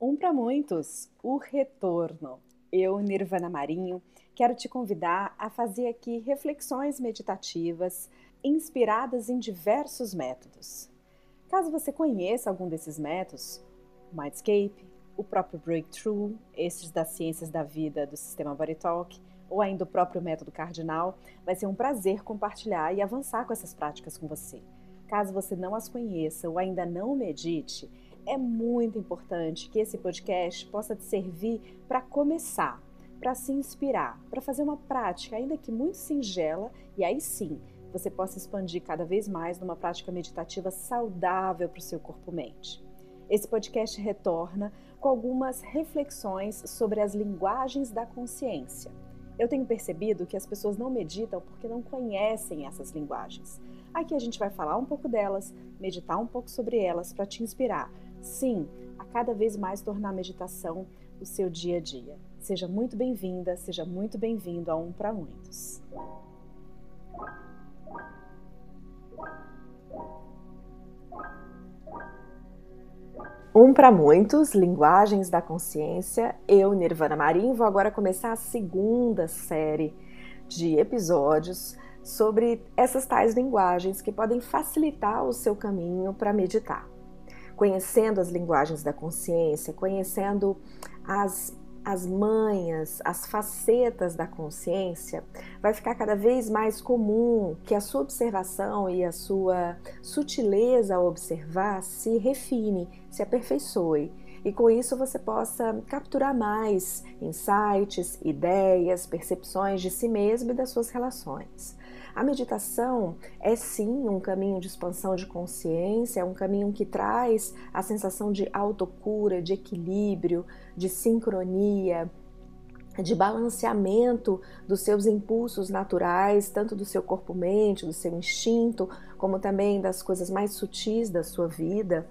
Um para muitos, o retorno. Eu, Nirvana Marinho, quero te convidar a fazer aqui reflexões meditativas inspiradas em diversos métodos. Caso você conheça algum desses métodos, o Mindscape, o próprio Breakthrough, esses das ciências da vida do sistema Body Talk, ou ainda o próprio método cardinal, vai ser um prazer compartilhar e avançar com essas práticas com você. Caso você não as conheça ou ainda não medite, é muito importante que esse podcast possa te servir para começar, para se inspirar, para fazer uma prática, ainda que muito singela, e aí sim você possa expandir cada vez mais numa prática meditativa saudável para o seu corpo-mente. Esse podcast retorna com algumas reflexões sobre as linguagens da consciência. Eu tenho percebido que as pessoas não meditam porque não conhecem essas linguagens. Aqui a gente vai falar um pouco delas, meditar um pouco sobre elas para te inspirar sim, a cada vez mais tornar a meditação o seu dia a dia. Seja muito bem-vinda, seja muito bem-vindo a Um para Muitos. Um para muitos, linguagens da consciência. Eu, Nirvana Marim, vou agora começar a segunda série de episódios sobre essas tais linguagens que podem facilitar o seu caminho para meditar conhecendo as linguagens da consciência, conhecendo as, as manhas, as facetas da consciência, vai ficar cada vez mais comum que a sua observação e a sua sutileza ao observar se refine, se aperfeiçoe. E com isso você possa capturar mais insights, ideias, percepções de si mesmo e das suas relações. A meditação é sim um caminho de expansão de consciência, é um caminho que traz a sensação de autocura, de equilíbrio, de sincronia, de balanceamento dos seus impulsos naturais, tanto do seu corpo-mente, do seu instinto, como também das coisas mais sutis da sua vida.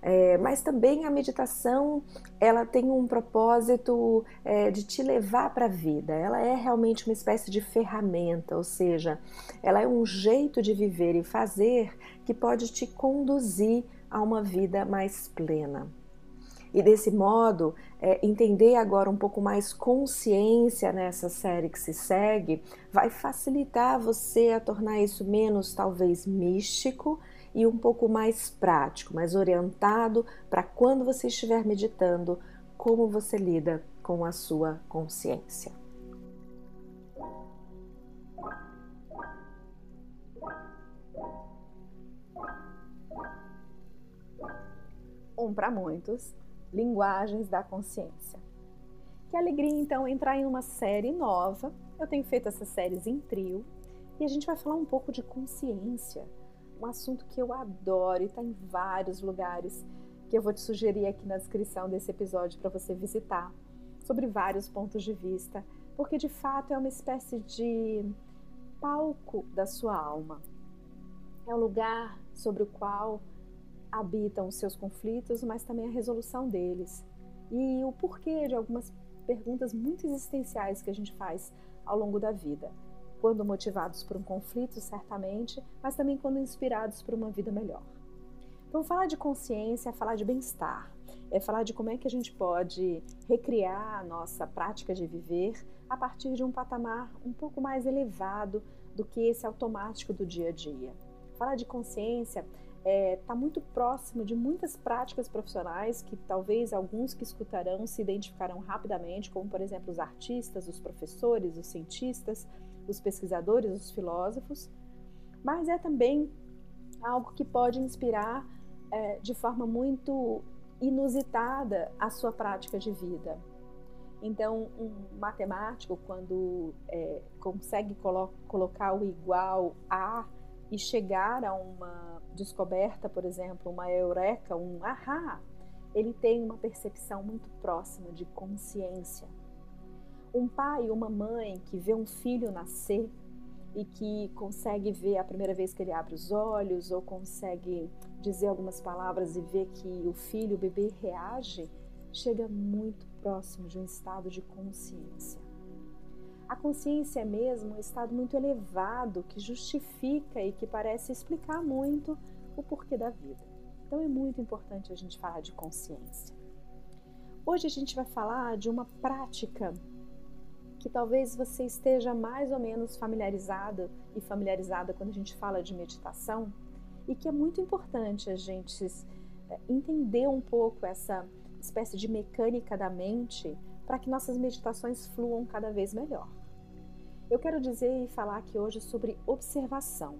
É, mas também a meditação ela tem um propósito é, de te levar para a vida. Ela é realmente uma espécie de ferramenta, ou seja, ela é um jeito de viver e fazer que pode te conduzir a uma vida mais plena. E desse modo, é, entender agora um pouco mais consciência nessa série que se segue vai facilitar você a tornar isso menos talvez místico e um pouco mais prático, mais orientado para quando você estiver meditando, como você lida com a sua consciência. Um para muitos, linguagens da consciência. Que alegria então entrar em uma série nova. Eu tenho feito essas séries em trio e a gente vai falar um pouco de consciência um assunto que eu adoro e está em vários lugares que eu vou te sugerir aqui na descrição desse episódio para você visitar, sobre vários pontos de vista, porque de fato é uma espécie de palco da sua alma. É um lugar sobre o qual habitam os seus conflitos, mas também a resolução deles. E o porquê de algumas perguntas muito existenciais que a gente faz ao longo da vida quando motivados por um conflito, certamente, mas também quando inspirados por uma vida melhor. Então, falar de consciência é falar de bem-estar, é falar de como é que a gente pode recriar a nossa prática de viver a partir de um patamar um pouco mais elevado do que esse automático do dia a dia. Falar de consciência está é, tá muito próximo de muitas práticas profissionais que talvez alguns que escutarão se identificarão rapidamente, como por exemplo os artistas, os professores, os cientistas, os pesquisadores, os filósofos, mas é também algo que pode inspirar é, de forma muito inusitada a sua prática de vida. Então, um matemático, quando é, consegue colo colocar o igual a e chegar a uma descoberta, por exemplo, uma eureka, um ahá, ele tem uma percepção muito próxima de consciência. Um pai, uma mãe que vê um filho nascer e que consegue ver a primeira vez que ele abre os olhos ou consegue dizer algumas palavras e ver que o filho, o bebê reage, chega muito próximo de um estado de consciência. A consciência é mesmo um estado muito elevado que justifica e que parece explicar muito o porquê da vida. Então é muito importante a gente falar de consciência. Hoje a gente vai falar de uma prática que talvez você esteja mais ou menos familiarizada e familiarizada quando a gente fala de meditação e que é muito importante a gente é, entender um pouco essa espécie de mecânica da mente para que nossas meditações fluam cada vez melhor. Eu quero dizer e falar aqui hoje sobre observação.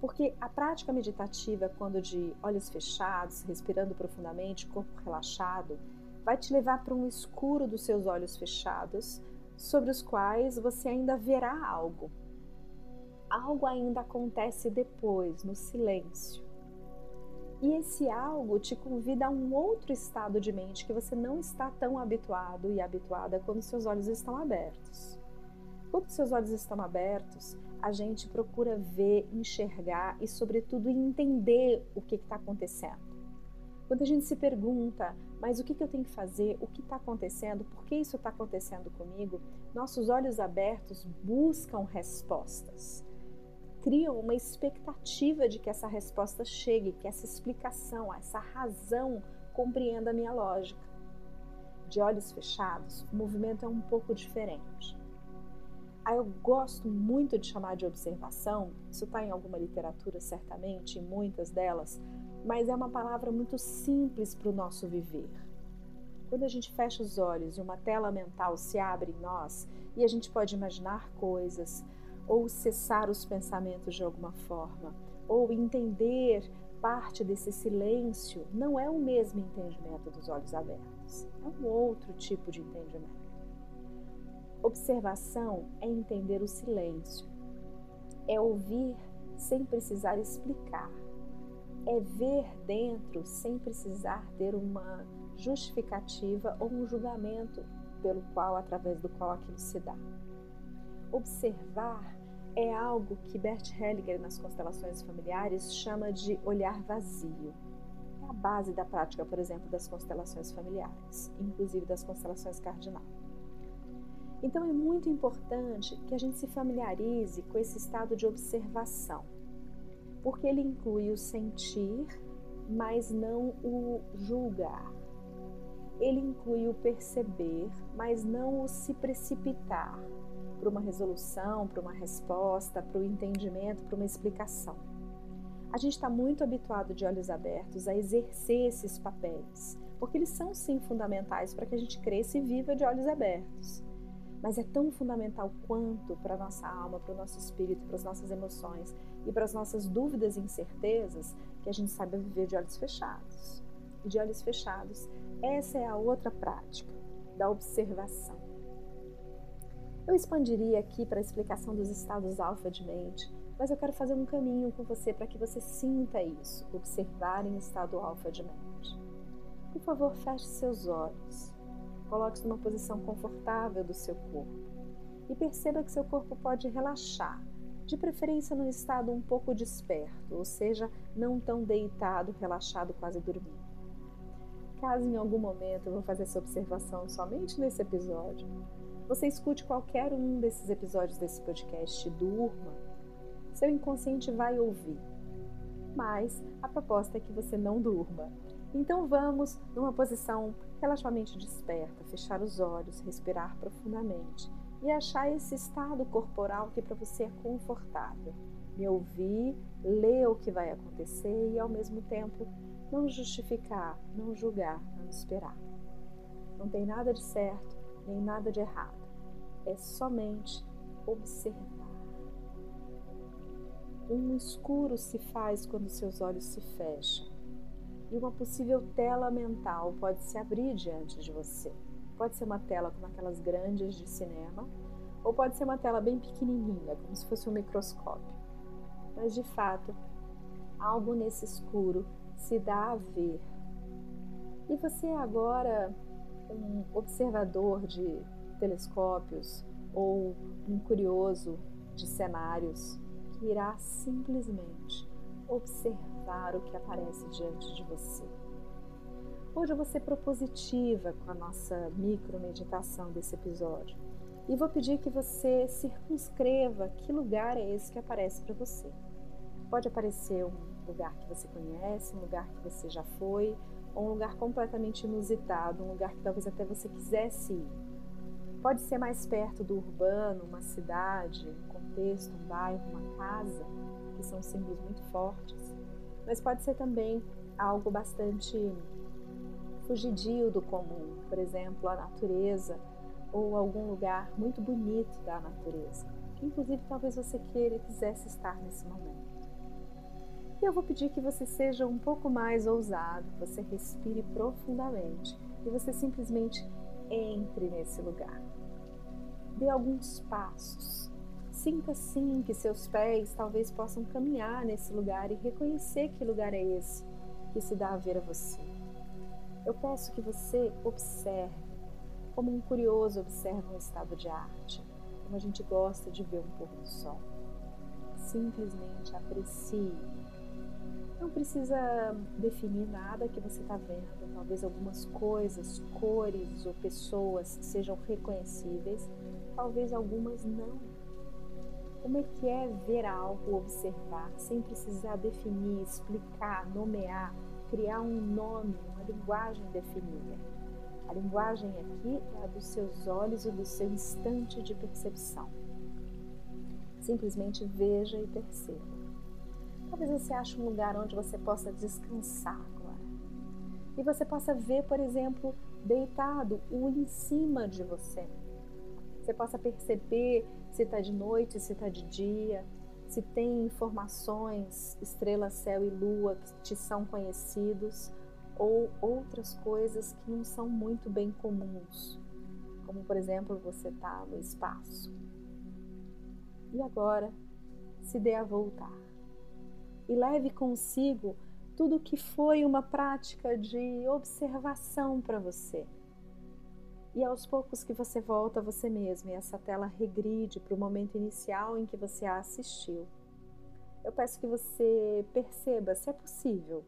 Porque a prática meditativa, quando de olhos fechados, respirando profundamente, corpo relaxado, vai te levar para um escuro dos seus olhos fechados, sobre os quais você ainda verá algo. Algo ainda acontece depois, no silêncio. E esse algo te convida a um outro estado de mente que você não está tão habituado e habituada quando seus olhos estão abertos. Quando seus olhos estão abertos, a gente procura ver, enxergar e, sobretudo, entender o que está acontecendo. Quando a gente se pergunta, mas o que, que eu tenho que fazer? O que está acontecendo? Por que isso está acontecendo comigo? Nossos olhos abertos buscam respostas. Criam uma expectativa de que essa resposta chegue, que essa explicação, essa razão compreenda a minha lógica. De olhos fechados, o movimento é um pouco diferente. Aí eu gosto muito de chamar de observação, isso está em alguma literatura certamente, em muitas delas, mas é uma palavra muito simples para o nosso viver. Quando a gente fecha os olhos e uma tela mental se abre em nós e a gente pode imaginar coisas, ou cessar os pensamentos de alguma forma, ou entender parte desse silêncio, não é o mesmo entendimento dos olhos abertos, é um outro tipo de entendimento. Observação é entender o silêncio, é ouvir sem precisar explicar, é ver dentro sem precisar ter uma justificativa ou um julgamento pelo qual, através do qual aquilo se dá. Observar é algo que Bert Hellinger, nas constelações familiares, chama de olhar vazio. É a base da prática, por exemplo, das constelações familiares, inclusive das constelações cardinal. Então é muito importante que a gente se familiarize com esse estado de observação, porque ele inclui o sentir, mas não o julgar. Ele inclui o perceber, mas não o se precipitar para uma resolução, para uma resposta, para o entendimento, para uma explicação. A gente está muito habituado de olhos abertos a exercer esses papéis, porque eles são sim fundamentais para que a gente cresça e viva de olhos abertos mas é tão fundamental quanto para a nossa alma, para o nosso espírito, para as nossas emoções e para as nossas dúvidas e incertezas que a gente saiba viver de olhos fechados. E de olhos fechados, essa é a outra prática da observação. Eu expandiria aqui para a explicação dos estados alfa de mente, mas eu quero fazer um caminho com você para que você sinta isso, observar em estado alfa de mente. Por favor, feche seus olhos. Coloque-se numa posição confortável do seu corpo e perceba que seu corpo pode relaxar, de preferência num estado um pouco desperto, ou seja, não tão deitado, relaxado, quase dormindo. Caso em algum momento eu vou fazer essa observação somente nesse episódio, você escute qualquer um desses episódios desse podcast durma, seu inconsciente vai ouvir. Mas a proposta é que você não durma. Então vamos numa posição relativamente desperta, fechar os olhos, respirar profundamente e achar esse estado corporal que para você é confortável. Me ouvir, ler o que vai acontecer e ao mesmo tempo não justificar, não julgar, não esperar. Não tem nada de certo nem nada de errado. É somente observar. Um escuro se faz quando seus olhos se fecham e uma possível tela mental pode se abrir diante de você. Pode ser uma tela como aquelas grandes de cinema, ou pode ser uma tela bem pequenininha, como se fosse um microscópio. Mas de fato, algo nesse escuro se dá a ver. E você é agora um observador de telescópios ou um curioso de cenários que irá simplesmente observar o que aparece diante de você. Hoje eu vou ser propositiva com a nossa micro meditação desse episódio e vou pedir que você circunscreva que lugar é esse que aparece para você. Pode aparecer um lugar que você conhece, um lugar que você já foi, ou um lugar completamente inusitado, um lugar que talvez até você quisesse ir. Pode ser mais perto do urbano, uma cidade, um contexto, um bairro, uma casa, que são símbolos muito fortes, mas pode ser também algo bastante fugidio do comum, por exemplo, a natureza ou algum lugar muito bonito da natureza, que inclusive talvez você queira e quisesse estar nesse momento. E eu vou pedir que você seja um pouco mais ousado, você respire profundamente e você simplesmente entre nesse lugar. Dê alguns passos. Sinta sim que seus pés talvez possam caminhar nesse lugar e reconhecer que lugar é esse que se dá a ver a você. Eu peço que você observe, como um curioso observa um estado de arte, como a gente gosta de ver um pôr do sol. Simplesmente aprecie. Não precisa definir nada que você está vendo, talvez algumas coisas, cores ou pessoas sejam reconhecíveis, talvez algumas não. Como é que é ver algo, observar, sem precisar definir, explicar, nomear, criar um nome, linguagem definida? A linguagem aqui é a dos seus olhos e do seu instante de percepção. Simplesmente veja e perceba. Talvez você ache um lugar onde você possa descansar agora. E você possa ver, por exemplo, deitado o em cima de você você possa perceber se está de noite, se está de dia, se tem informações, estrela, céu e lua que te são conhecidos, ou outras coisas que não são muito bem comuns, como por exemplo você está no espaço. E agora, se dê a voltar e leve consigo tudo que foi uma prática de observação para você e aos poucos que você volta a você mesmo e essa tela regride para o momento inicial em que você a assistiu. Eu peço que você perceba se é possível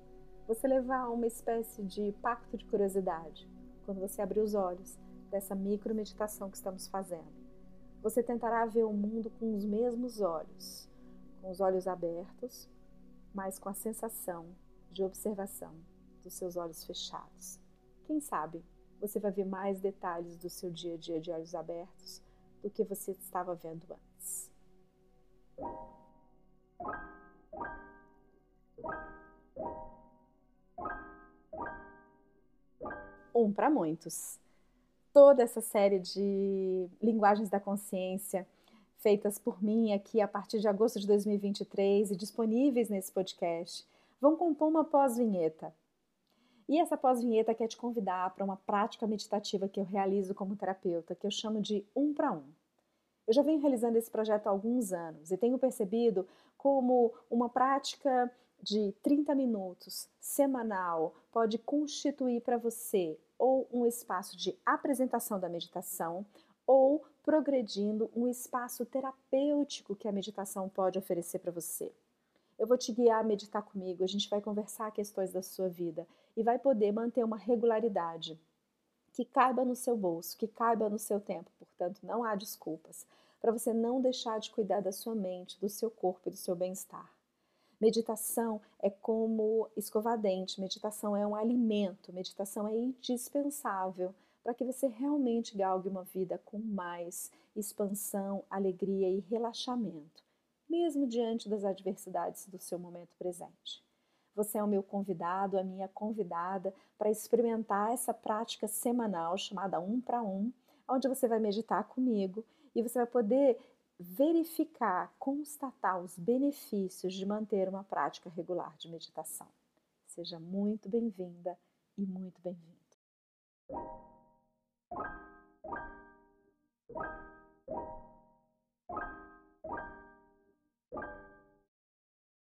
você levar uma espécie de pacto de curiosidade quando você abrir os olhos dessa micro meditação que estamos fazendo. Você tentará ver o mundo com os mesmos olhos, com os olhos abertos, mas com a sensação de observação dos seus olhos fechados. Quem sabe você vai ver mais detalhes do seu dia a dia de olhos abertos do que você estava vendo antes. Um para muitos. Toda essa série de linguagens da consciência feitas por mim aqui a partir de agosto de 2023 e disponíveis nesse podcast vão compor uma pós-vinheta e essa pós-vinheta quer te convidar para uma prática meditativa que eu realizo como terapeuta, que eu chamo de um para um. Eu já venho realizando esse projeto há alguns anos e tenho percebido como uma prática de 30 minutos semanal pode constituir para você ou um espaço de apresentação da meditação ou progredindo um espaço terapêutico que a meditação pode oferecer para você. Eu vou te guiar a meditar comigo, a gente vai conversar questões da sua vida e vai poder manter uma regularidade que caiba no seu bolso, que caiba no seu tempo. Portanto, não há desculpas para você não deixar de cuidar da sua mente, do seu corpo e do seu bem-estar. Meditação é como escovar dente, meditação é um alimento, meditação é indispensável para que você realmente galgue uma vida com mais expansão, alegria e relaxamento, mesmo diante das adversidades do seu momento presente. Você é o meu convidado, a minha convidada para experimentar essa prática semanal chamada um para um, onde você vai meditar comigo e você vai poder verificar, constatar os benefícios de manter uma prática regular de meditação. Seja muito bem-vinda e muito bem-vindo.